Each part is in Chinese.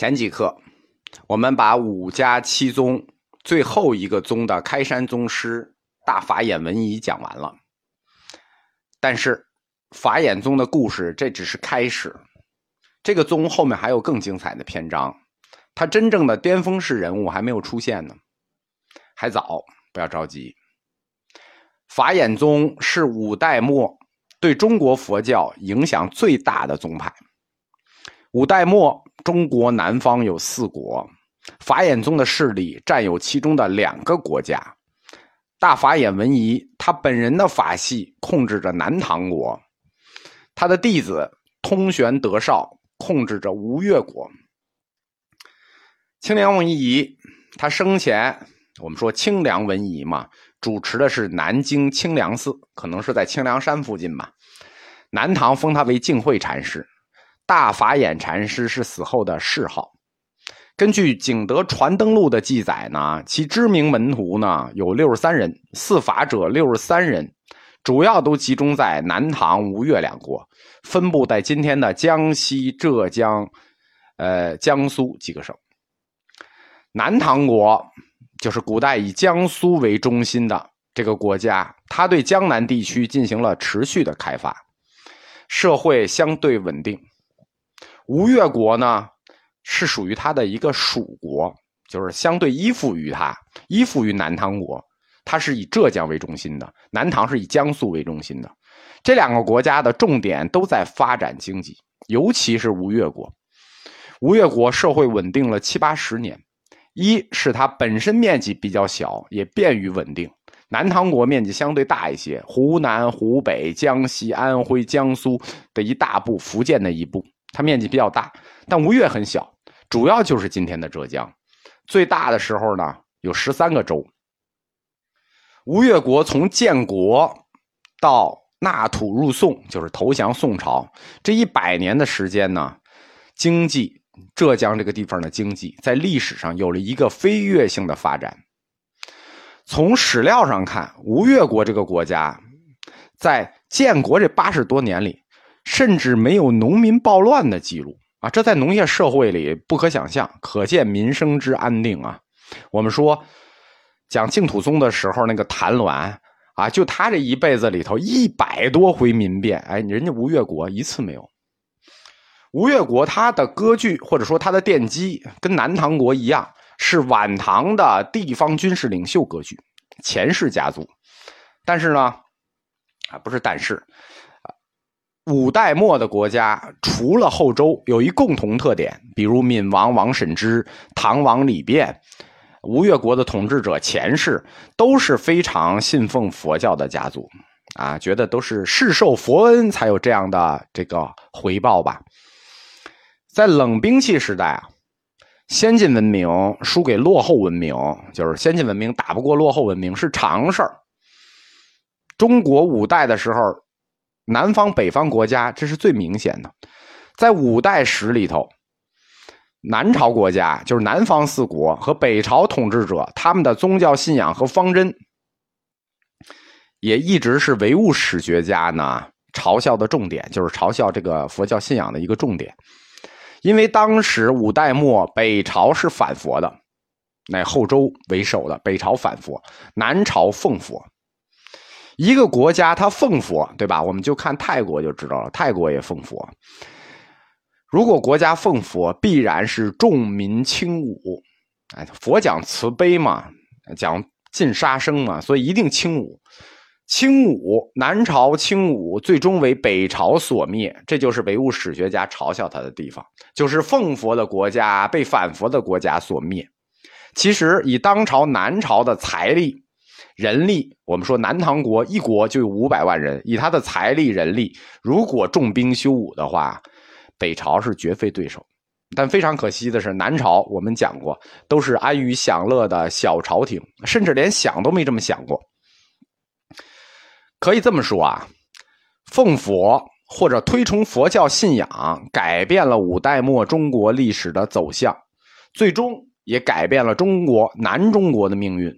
前几课，我们把五家七宗最后一个宗的开山宗师大法眼文仪讲完了。但是法眼宗的故事这只是开始，这个宗后面还有更精彩的篇章，他真正的巅峰式人物还没有出现呢，还早，不要着急。法眼宗是五代末对中国佛教影响最大的宗派。五代末，中国南方有四国，法眼宗的势力占有其中的两个国家。大法眼文仪他本人的法系控制着南唐国，他的弟子通玄德绍控制着吴越国。清凉文仪他生前我们说清凉文仪嘛，主持的是南京清凉寺，可能是在清凉山附近吧。南唐封他为净慧禅师。大法眼禅师是死后的谥号。根据《景德传灯录》的记载呢，其知名门徒呢有六十三人，四法者六十三人，主要都集中在南唐、吴越两国，分布在今天的江西、浙江、呃江苏几个省。南唐国就是古代以江苏为中心的这个国家，它对江南地区进行了持续的开发，社会相对稳定。吴越国呢，是属于他的一个属国，就是相对依附于他，依附于南唐国。它是以浙江为中心的，南唐是以江苏为中心的。这两个国家的重点都在发展经济，尤其是吴越国。吴越国社会稳定了七八十年，一是它本身面积比较小，也便于稳定。南唐国面积相对大一些，湖南、湖北、江西、安徽、江苏的一大部，福建的一部。它面积比较大，但吴越很小，主要就是今天的浙江。最大的时候呢，有十三个州。吴越国从建国到纳土入宋，就是投降宋朝，这一百年的时间呢，经济浙江这个地方的经济在历史上有了一个飞跃性的发展。从史料上看，吴越国这个国家在建国这八十多年里。甚至没有农民暴乱的记录啊！这在农业社会里不可想象，可见民生之安定啊！我们说讲净土宗的时候，那个谭鸾啊，就他这一辈子里头一百多回民变，哎，人家吴越国一次没有。吴越国他的割据或者说他的奠基，跟南唐国一样，是晚唐的地方军事领袖割据，钱氏家族。但是呢，啊，不是但是。五代末的国家，除了后周，有一共同特点，比如闵王王审知、唐王李昪、吴越国的统治者钱氏，都是非常信奉佛教的家族，啊，觉得都是世受佛恩才有这样的这个回报吧。在冷兵器时代啊，先进文明输给落后文明，就是先进文明打不过落后文明是常事儿。中国五代的时候。南方、北方国家，这是最明显的。在五代史里头，南朝国家就是南方四国和北朝统治者，他们的宗教信仰和方针，也一直是唯物史学家呢嘲笑的重点，就是嘲笑这个佛教信仰的一个重点。因为当时五代末，北朝是反佛的，乃后周为首的北朝反佛，南朝奉佛。一个国家它奉佛，对吧？我们就看泰国就知道了，泰国也奉佛。如果国家奉佛，必然是重民轻武。哎，佛讲慈悲嘛，讲尽杀生嘛，所以一定轻武。轻武，南朝轻武，最终为北朝所灭。这就是唯物史学家嘲笑他的地方，就是奉佛的国家被反佛的国家所灭。其实以当朝南朝的财力。人力，我们说南唐国一国就有五百万人，以他的财力、人力，如果重兵修武的话，北朝是绝非对手。但非常可惜的是，南朝我们讲过，都是安于享乐的小朝廷，甚至连想都没这么想过。可以这么说啊，奉佛或者推崇佛教信仰，改变了五代末中国历史的走向，最终也改变了中国南中国的命运，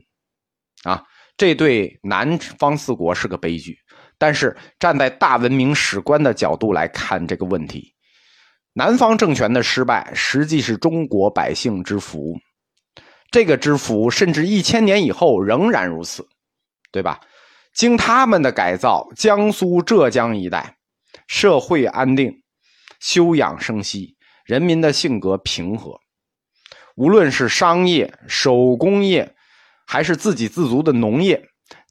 啊。这对南方四国是个悲剧，但是站在大文明史观的角度来看这个问题，南方政权的失败，实际是中国百姓之福。这个之福，甚至一千年以后仍然如此，对吧？经他们的改造，江苏、浙江一带社会安定，休养生息，人民的性格平和。无论是商业、手工业，还是自给自足的农业，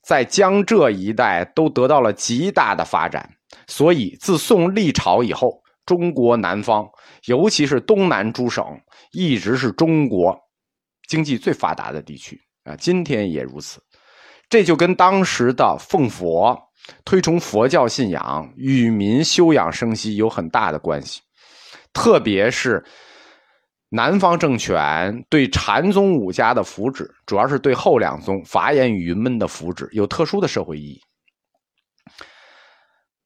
在江浙一带都得到了极大的发展。所以，自宋历朝以后，中国南方，尤其是东南诸省，一直是中国经济最发达的地区啊。今天也如此，这就跟当时的奉佛、推崇佛教信仰、与民休养生息有很大的关系。特别是南方政权对禅宗五家的福祉，主要是对后两宗法眼与云门的福祉有特殊的社会意义。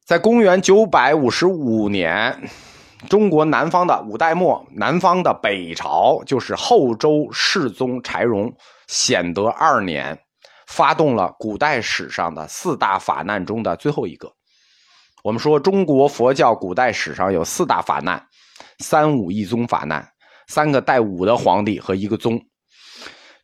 在公元九百五十五年，中国南方的五代末，南方的北朝就是后周世宗柴荣显德二年，发动了古代史上的四大法难中的最后一个。我们说，中国佛教古代史上有四大法难：三武一宗法难，三个带武的皇帝和一个宗。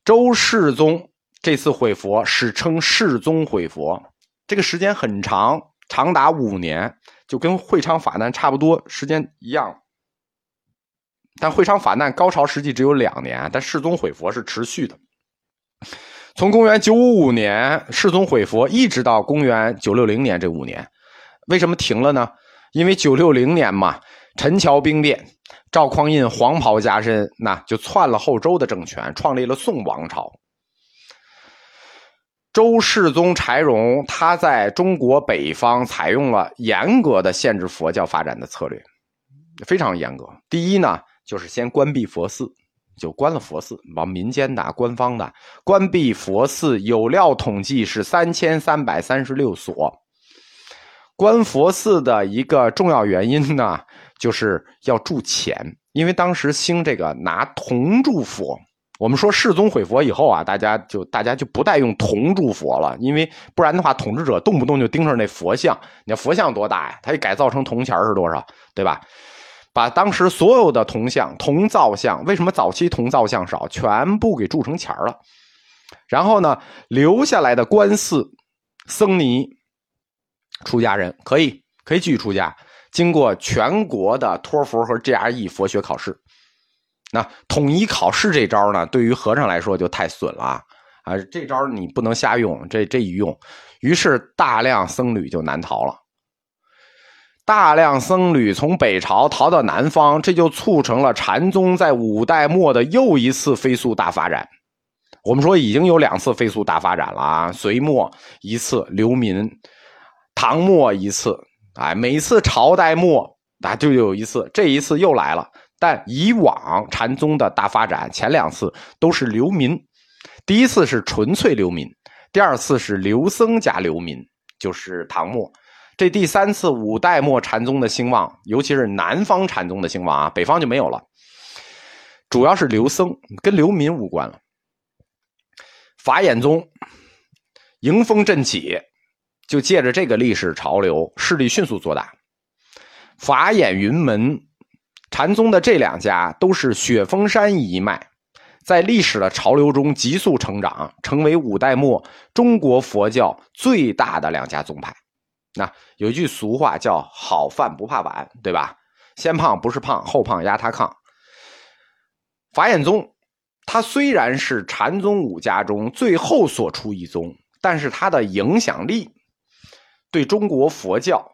周世宗这次毁佛，史称世宗毁佛，这个时间很长。长达五年，就跟会昌法难差不多时间一样。但会昌法难高潮实际只有两年，但世宗毁佛是持续的。从公元九五五年世宗毁佛，一直到公元九六零年这五年，为什么停了呢？因为九六零年嘛，陈桥兵变，赵匡胤黄袍加身，那就篡了后周的政权，创立了宋王朝。周世宗柴荣，他在中国北方采用了严格的限制佛教发展的策略，非常严格。第一呢，就是先关闭佛寺，就关了佛寺，往民间的、官方的关闭佛寺。有料统计是三千三百三十六所。关佛寺的一个重要原因呢，就是要铸钱，因为当时兴这个拿铜铸佛。我们说世宗毁佛以后啊，大家就大家就不再用铜铸佛了，因为不然的话，统治者动不动就盯上那佛像。你看佛像多大呀？他一改造成铜钱是多少？对吧？把当时所有的铜像、铜造像，为什么早期铜造像少？全部给铸成钱了。然后呢，留下来的官寺僧尼、出家人可以可以继续出家，经过全国的托福和 GRE 佛学考试。那统一考试这招呢，对于和尚来说就太损了啊！啊，这招你不能瞎用，这这一用，于是大量僧侣就难逃了。大量僧侣从北朝逃到南方，这就促成了禅宗在五代末的又一次飞速大发展。我们说已经有两次飞速大发展了啊，隋末一次流民，唐末一次，哎，每次朝代末啊就有一次，这一次又来了。但以往禅宗的大发展，前两次都是流民，第一次是纯粹流民，第二次是流僧加流民，就是唐末。这第三次五代末禅宗的兴旺，尤其是南方禅宗的兴旺啊，北方就没有了，主要是流僧，跟流民无关了。法眼宗迎风振起，就借着这个历史潮流，势力迅速做大。法眼云门。禅宗的这两家都是雪峰山一脉，在历史的潮流中急速成长，成为五代末中国佛教最大的两家宗派。那有一句俗话叫“好饭不怕晚”，对吧？先胖不是胖，后胖压他炕。法眼宗，它虽然是禅宗五家中最后所出一宗，但是它的影响力对中国佛教、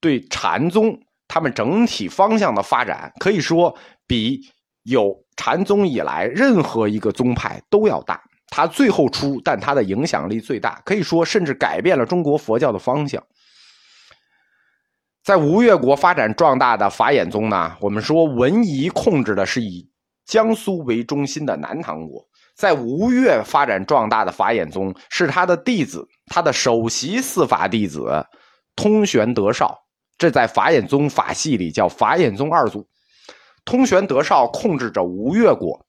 对禅宗。他们整体方向的发展，可以说比有禅宗以来任何一个宗派都要大。他最后出，但他的影响力最大，可以说甚至改变了中国佛教的方向。在吴越国发展壮大的法眼宗呢，我们说文夷控制的是以江苏为中心的南唐国，在吴越发展壮大的法眼宗是他的弟子，他的首席四法弟子通玄德绍。这在法眼宗法系里叫法眼宗二祖，通玄德绍控制着吴越国。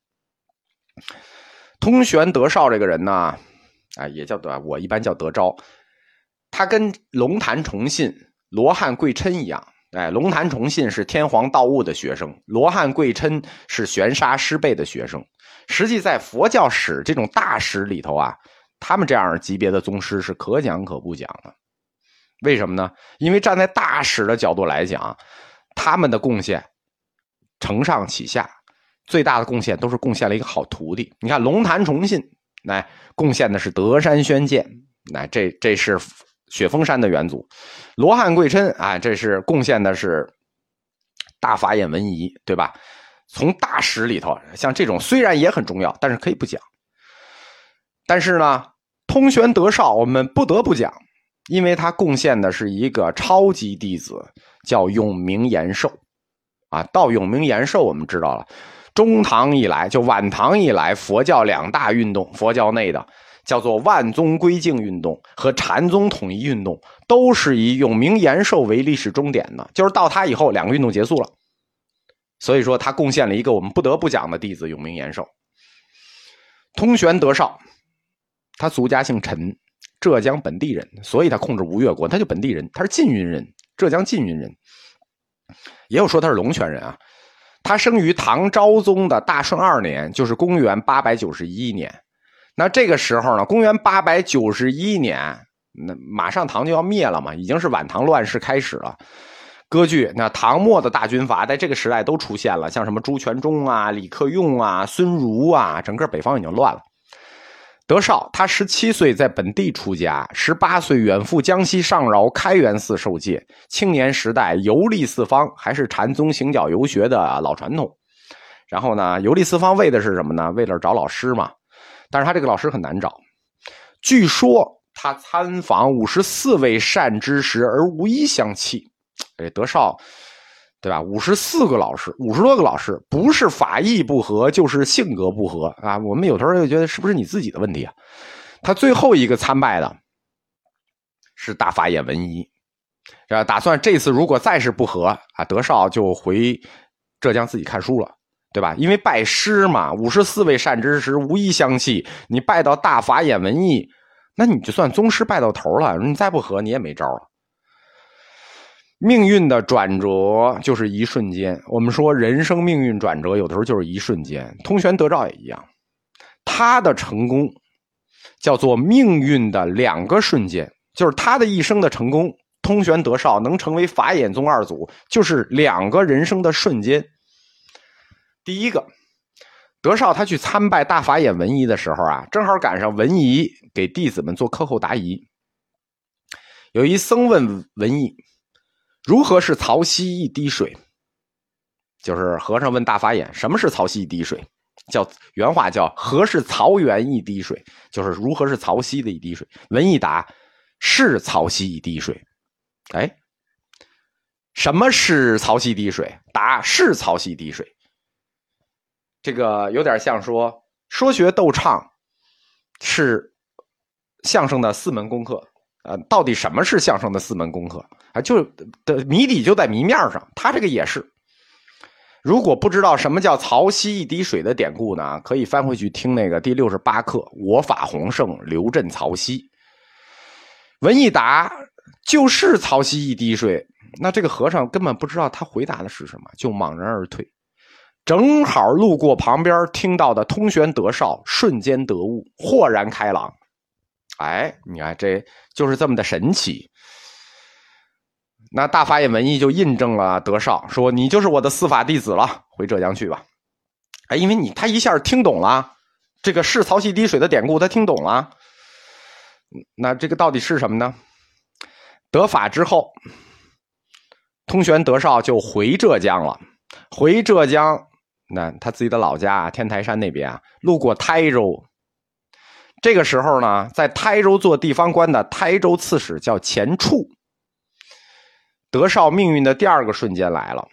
通玄德绍这个人呢，啊，也叫德，我一般叫德昭。他跟龙潭崇信、罗汉贵琛一样，哎，龙潭崇信是天皇道悟的学生，罗汉贵琛是玄沙师辈的学生。实际在佛教史这种大史里头啊，他们这样级别的宗师是可讲可不讲的。为什么呢？因为站在大史的角度来讲，他们的贡献承上启下，最大的贡献都是贡献了一个好徒弟。你看龙潭崇信，来贡献的是德山宣鉴，那这这是。雪峰山的元祖，罗汉贵琛啊，这是贡献的是大法眼文仪，对吧？从大史里头，像这种虽然也很重要，但是可以不讲。但是呢，通玄德绍我们不得不讲，因为他贡献的是一个超级弟子，叫永明延寿啊。到永明延寿，我们知道了，中唐以来就晚唐以来，佛教两大运动，佛教内的。叫做万宗归净运动和禅宗统一运动，都是以永明延寿为历史终点的。就是到他以后，两个运动结束了。所以说，他贡献了一个我们不得不讲的弟子——永明延寿。通玄德绍，他族家姓陈，浙江本地人，所以他控制吴越国，他就本地人，他是缙云人，浙江缙云人。也有说他是龙泉人啊。他生于唐昭宗的大顺二年，就是公元八百九十一年。那这个时候呢，公元八百九十一年，那马上唐就要灭了嘛，已经是晚唐乱世开始了。割据，那唐末的大军阀在这个时代都出现了，像什么朱全忠啊、李克用啊、孙儒啊，整个北方已经乱了。德绍他十七岁在本地出家，十八岁远赴江西上饶开元寺受戒，青年时代游历四方，还是禅宗行脚游学的老传统。然后呢，游历四方为的是什么呢？为了找老师嘛。但是他这个老师很难找，据说他参访五十四位善知识而无一相弃。哎，德绍，对吧？五十四个老师，五十多个老师，不是法义不合，就是性格不合啊。我们有时候就觉得是不是你自己的问题啊？他最后一个参拜的是大法眼文仪，啊？打算这次如果再是不合啊，德绍就回浙江自己看书了。对吧？因为拜师嘛，五十四位善知识无一相弃。你拜到大法眼文艺，那你就算宗师拜到头了。你再不合，你也没招了。命运的转折就是一瞬间。我们说人生命运转折，有的时候就是一瞬间。通玄德照也一样，他的成功叫做命运的两个瞬间，就是他的一生的成功。通玄德绍能成为法眼宗二祖，就是两个人生的瞬间。第一个，德绍他去参拜大法眼文仪的时候啊，正好赶上文仪给弟子们做课后答疑。有一僧问文仪：“如何是曹溪一滴水？”就是和尚问大法眼：“什么是曹溪一滴水？”叫原话叫“何是曹源一滴水？”就是如何是曹溪的一滴水。文艺答：“是曹溪一滴水。”哎，什么是曹溪滴水？答：是曹溪滴水。这个有点像说说学逗唱是相声的四门功课啊，到底什么是相声的四门功课啊？就的谜底就在谜面上，他这个也是。如果不知道什么叫“曹溪一滴水”的典故呢，可以翻回去听那个第六十八课《我法洪盛，刘镇曹溪》。文一答就是曹溪一滴水，那这个和尚根本不知道他回答的是什么，就茫然而退。正好路过旁边，听到的通玄德绍瞬间得悟，豁然开朗。哎，你看，这就是这么的神奇。那大法眼文艺就印证了德绍说：“你就是我的司法弟子了，回浙江去吧。”哎，因为你他一下听懂了这个“是曹溪滴水”的典故，他听懂了。那这个到底是什么呢？得法之后，通玄德绍就回浙江了，回浙江。那他自己的老家天台山那边啊，路过台州。这个时候呢，在台州做地方官的台州刺史叫钱处。德绍命运的第二个瞬间来了。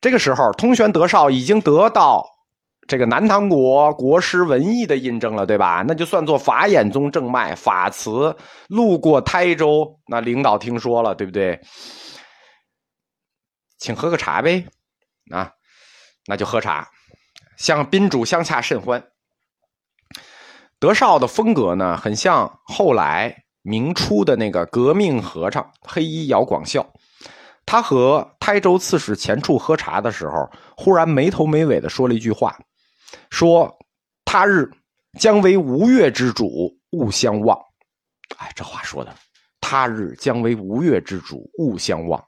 这个时候，通玄德绍已经得到这个南唐国国师文艺的印证了，对吧？那就算作法眼宗正脉法慈路过台州，那领导听说了，对不对？请喝个茶呗，啊。那就喝茶，向宾主相洽甚欢。德绍的风格呢，很像后来明初的那个革命和尚黑衣姚广孝。他和台州刺史钱处喝茶的时候，忽然没头没尾的说了一句话，说：“他日将为吴越之主，勿相忘。”哎，这话说的，他日将为吴越之主，勿相忘。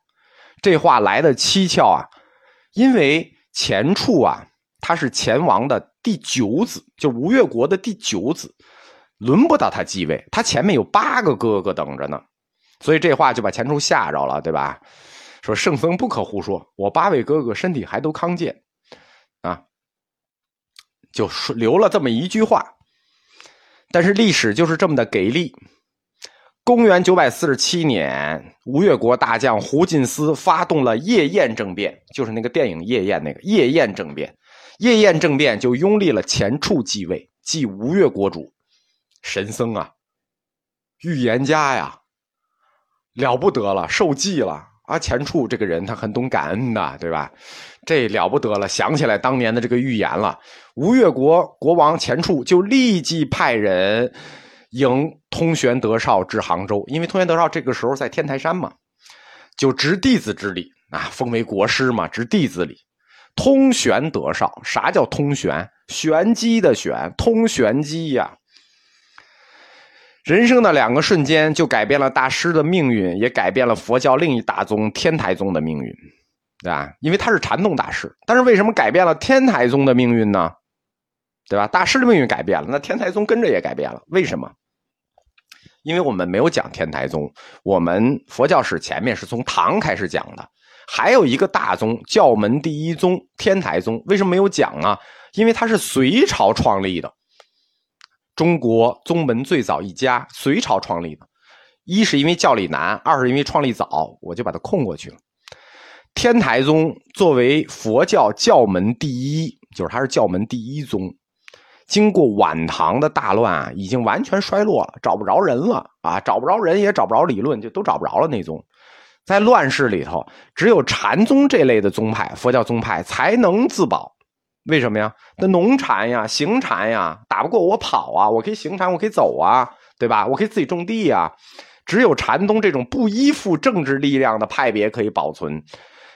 这话来的蹊跷啊，因为钱处啊，他是钱王的第九子，就吴越国的第九子，轮不到他继位，他前面有八个哥哥等着呢，所以这话就把钱处吓着了，对吧？说圣僧不可胡说，我八位哥哥身体还都康健，啊，就说留了这么一句话。但是历史就是这么的给力。公元九百四十七年，吴越国大将胡进思发动了夜宴政变，就是那个电影《夜宴》那个夜宴政变。夜宴政变就拥立了钱处继位，继吴越国主。神僧啊，预言家呀，了不得了，受祭了。啊，钱处这个人他很懂感恩的，对吧？这了不得了，想起来当年的这个预言了。吴越国国王钱处就立即派人迎通玄德绍至杭州，因为通玄德绍这个时候在天台山嘛，就执弟子之礼啊，封为国师嘛，执弟子礼。通玄德绍，啥叫通玄？玄机的玄，通玄机呀。人生的两个瞬间，就改变了大师的命运，也改变了佛教另一大宗天台宗的命运，对吧？因为他是禅宗大师，但是为什么改变了天台宗的命运呢？对吧？大师的命运改变了，那天台宗跟着也改变了，为什么？因为我们没有讲天台宗，我们佛教史前面是从唐开始讲的，还有一个大宗教门第一宗天台宗，为什么没有讲呢？因为它是隋朝创立的。中国宗门最早一家，隋朝创立的，一是因为教理难，二是因为创立早，我就把它空过去了。天台宗作为佛教教门第一，就是它是教门第一宗，经过晚唐的大乱啊，已经完全衰落了，找不着人了啊，找不着人也找不着理论，就都找不着了。那宗在乱世里头，只有禅宗这类的宗派，佛教宗派才能自保。为什么呀？那农禅呀，行禅呀，打不过我跑啊！我可以行禅，我可以走啊，对吧？我可以自己种地呀。只有禅宗这种不依附政治力量的派别可以保存。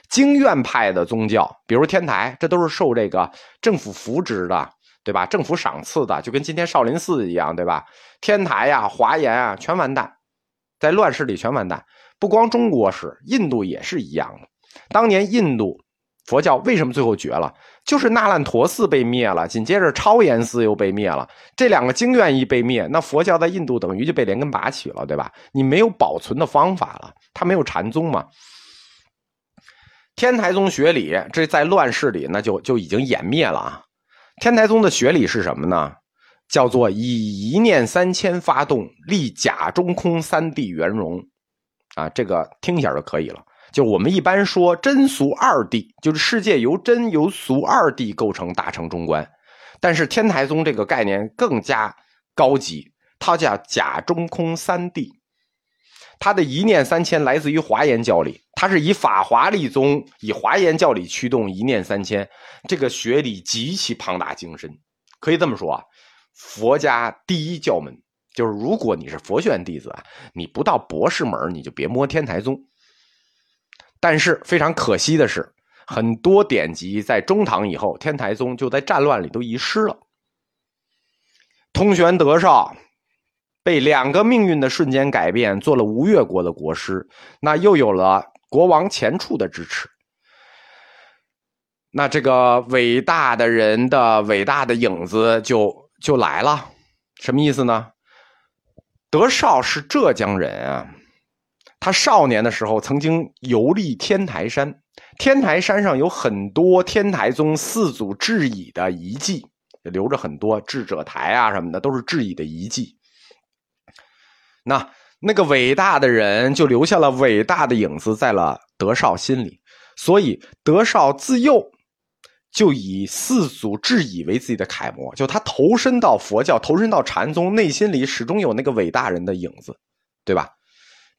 经院派的宗教，比如天台，这都是受这个政府扶植的，对吧？政府赏赐的，就跟今天少林寺一样，对吧？天台呀，华严啊，全完蛋，在乱世里全完蛋。不光中国是，印度也是一样的。当年印度。佛教为什么最后绝了？就是那烂陀寺被灭了，紧接着超严寺又被灭了。这两个经院一被灭，那佛教在印度等于就被连根拔起了，对吧？你没有保存的方法了，它没有禅宗嘛。天台宗学理，这在乱世里那就就已经湮灭了啊。天台宗的学理是什么呢？叫做以一念三千发动，立假中空三谛圆融，啊，这个听一下就可以了。就我们一般说真俗二谛，就是世界由真由俗二谛构成，大成中观。但是天台宗这个概念更加高级，它叫假中空三谛。它的一念三千来自于华严教理，它是以法华立宗，以华严教理驱动一念三千。这个学理极其庞大精深，可以这么说啊，佛家第一教门。就是如果你是佛学院弟子啊，你不到博士门，你就别摸天台宗。但是非常可惜的是，很多典籍在中唐以后，天台宗就在战乱里都遗失了。通玄德绍被两个命运的瞬间改变，做了吴越国的国师，那又有了国王钱处的支持，那这个伟大的人的伟大的影子就就来了。什么意思呢？德绍是浙江人啊。他少年的时候曾经游历天台山，天台山上有很多天台宗四祖智已的遗迹，留着很多智者台啊什么的，都是智已的遗迹。那那个伟大的人就留下了伟大的影子在了德绍心里，所以德绍自幼就以四祖智已为自己的楷模，就他投身到佛教，投身到禅宗，内心里始终有那个伟大人的影子，对吧？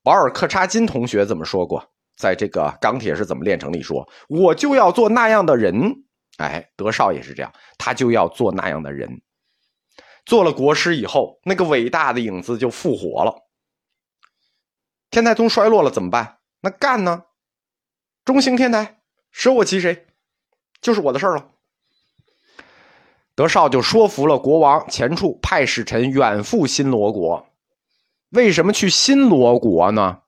保尔柯察金同学怎么说过？在这个《钢铁是怎么炼成》里说：“我就要做那样的人。”哎，德绍也是这样，他就要做那样的人。做了国师以后，那个伟大的影子就复活了。天台宗衰落了怎么办？那干呢？中兴天台，舍我其谁？就是我的事儿了。德绍就说服了国王钱处，派使臣远赴新罗国。为什么去新罗国呢？